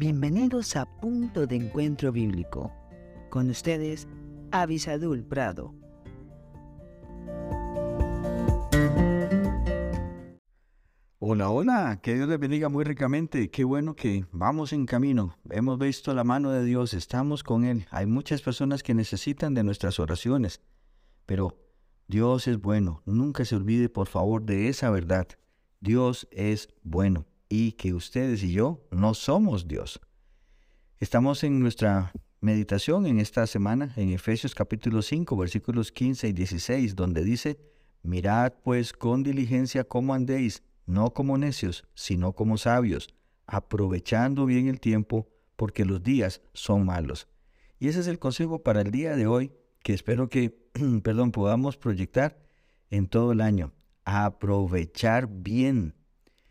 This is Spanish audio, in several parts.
Bienvenidos a Punto de Encuentro Bíblico. Con ustedes, Avisadul Prado. Hola, hola, que Dios les bendiga muy ricamente. Qué bueno que vamos en camino. Hemos visto la mano de Dios, estamos con Él. Hay muchas personas que necesitan de nuestras oraciones, pero Dios es bueno. Nunca se olvide, por favor, de esa verdad. Dios es bueno y que ustedes y yo no somos Dios. Estamos en nuestra meditación en esta semana en Efesios capítulo 5 versículos 15 y 16 donde dice, mirad pues con diligencia cómo andéis, no como necios, sino como sabios, aprovechando bien el tiempo porque los días son malos. Y ese es el consejo para el día de hoy que espero que, perdón, podamos proyectar en todo el año. Aprovechar bien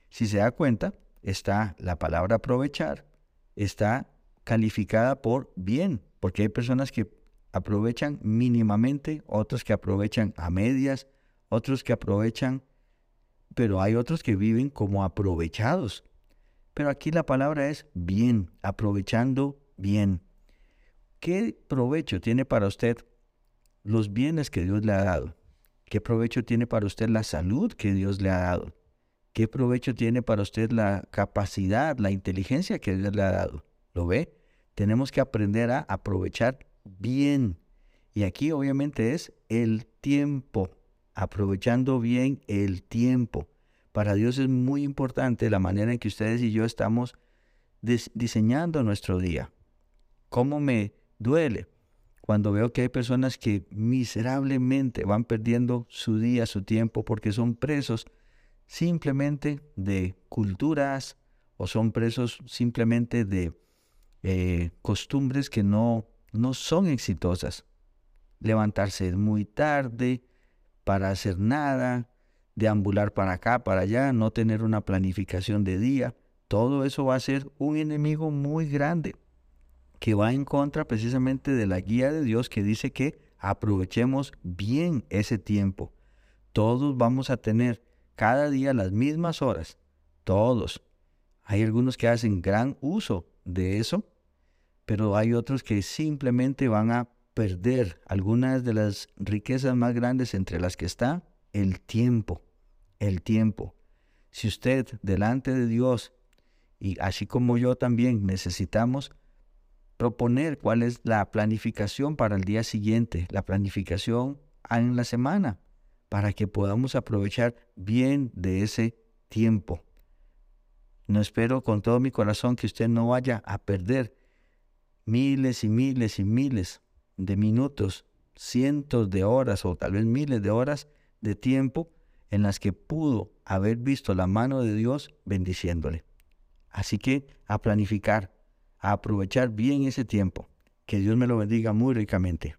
si se da cuenta, está la palabra aprovechar, está calificada por bien, porque hay personas que aprovechan mínimamente, otros que aprovechan a medias, otros que aprovechan, pero hay otros que viven como aprovechados. Pero aquí la palabra es bien, aprovechando bien. ¿Qué provecho tiene para usted los bienes que Dios le ha dado? ¿Qué provecho tiene para usted la salud que Dios le ha dado? ¿Qué provecho tiene para usted la capacidad, la inteligencia que Dios le ha dado? ¿Lo ve? Tenemos que aprender a aprovechar bien. Y aquí obviamente es el tiempo, aprovechando bien el tiempo. Para Dios es muy importante la manera en que ustedes y yo estamos diseñando nuestro día. ¿Cómo me duele cuando veo que hay personas que miserablemente van perdiendo su día, su tiempo, porque son presos simplemente de culturas o son presos simplemente de eh, costumbres que no, no son exitosas. Levantarse muy tarde para hacer nada, deambular para acá, para allá, no tener una planificación de día, todo eso va a ser un enemigo muy grande que va en contra precisamente de la guía de Dios que dice que aprovechemos bien ese tiempo. Todos vamos a tener cada día las mismas horas, todos. Hay algunos que hacen gran uso de eso, pero hay otros que simplemente van a perder algunas de las riquezas más grandes entre las que está el tiempo, el tiempo. Si usted delante de Dios, y así como yo también, necesitamos proponer cuál es la planificación para el día siguiente, la planificación en la semana, para que podamos aprovechar bien de ese tiempo. No espero con todo mi corazón que usted no vaya a perder miles y miles y miles de minutos, cientos de horas o tal vez miles de horas de tiempo en las que pudo haber visto la mano de Dios bendiciéndole. Así que a planificar, a aprovechar bien ese tiempo. Que Dios me lo bendiga muy ricamente.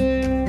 Thank you.